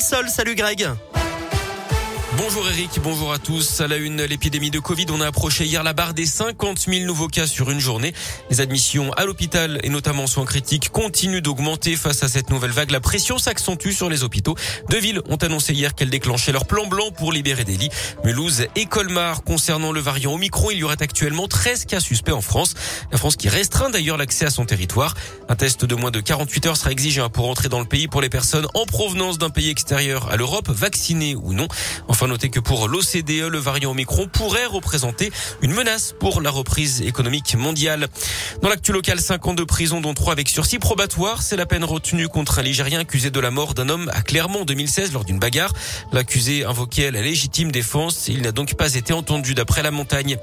Salut Greg. Bonjour Eric, bonjour à tous. À la une, l'épidémie de Covid, on a approché hier la barre des 50 000 nouveaux cas sur une journée. Les admissions à l'hôpital et notamment en soins critiques continuent d'augmenter face à cette nouvelle vague. La pression s'accentue sur les hôpitaux. Deux villes ont annoncé hier qu'elles déclenchaient leur plan blanc pour libérer des lits. Mulhouse et Colmar. Concernant le variant Omicron, il y aurait actuellement 13 cas suspects en France. La France qui restreint d'ailleurs l'accès à son territoire. Un test de moins de 48 heures sera exigé hein, pour entrer dans le pays pour les personnes en provenance d'un pays extérieur à l'Europe, vaccinées ou non. Enfin, Notez que pour l'OCDE, le variant Omicron pourrait représenter une menace pour la reprise économique mondiale. Dans l'actu local, 5 ans de prison, dont 3 avec sursis probatoire. C'est la peine retenue contre un Ligérien accusé de la mort d'un homme à Clermont en 2016 lors d'une bagarre. L'accusé invoquait la légitime défense. Il n'a donc pas été entendu d'après la montagne.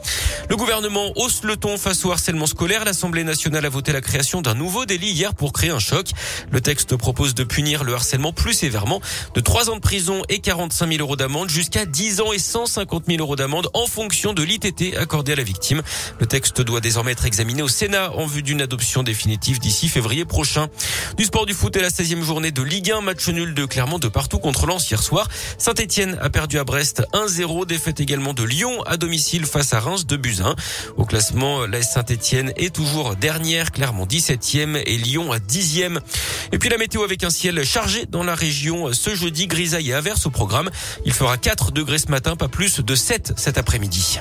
Le gouvernement hausse le ton face au harcèlement scolaire. L'Assemblée nationale a voté la création d'un nouveau délit hier pour créer un choc. Le texte propose de punir le harcèlement plus sévèrement de 3 ans de prison et 45 000 euros d'amende jusqu'à jusqu'à 10 ans et 150 000 euros d'amende en fonction de l'ITT accordé à la victime. Le texte doit désormais être examiné au Sénat en vue d'une adoption définitive d'ici février prochain. Du sport du foot et la 16e journée de Ligue 1, match nul de Clermont de partout contre Lens hier soir. Saint-Etienne a perdu à Brest 1-0, défaite également de Lyon à domicile face à Reims de Buzyn. Au classement, la Saint-Etienne est toujours dernière, Clermont 17e et Lyon à 10e. Et puis la météo avec un ciel chargé dans la région ce jeudi, grisaille et averse au programme. Il fera 4 degrés ce matin, pas plus de 7 cet après-midi.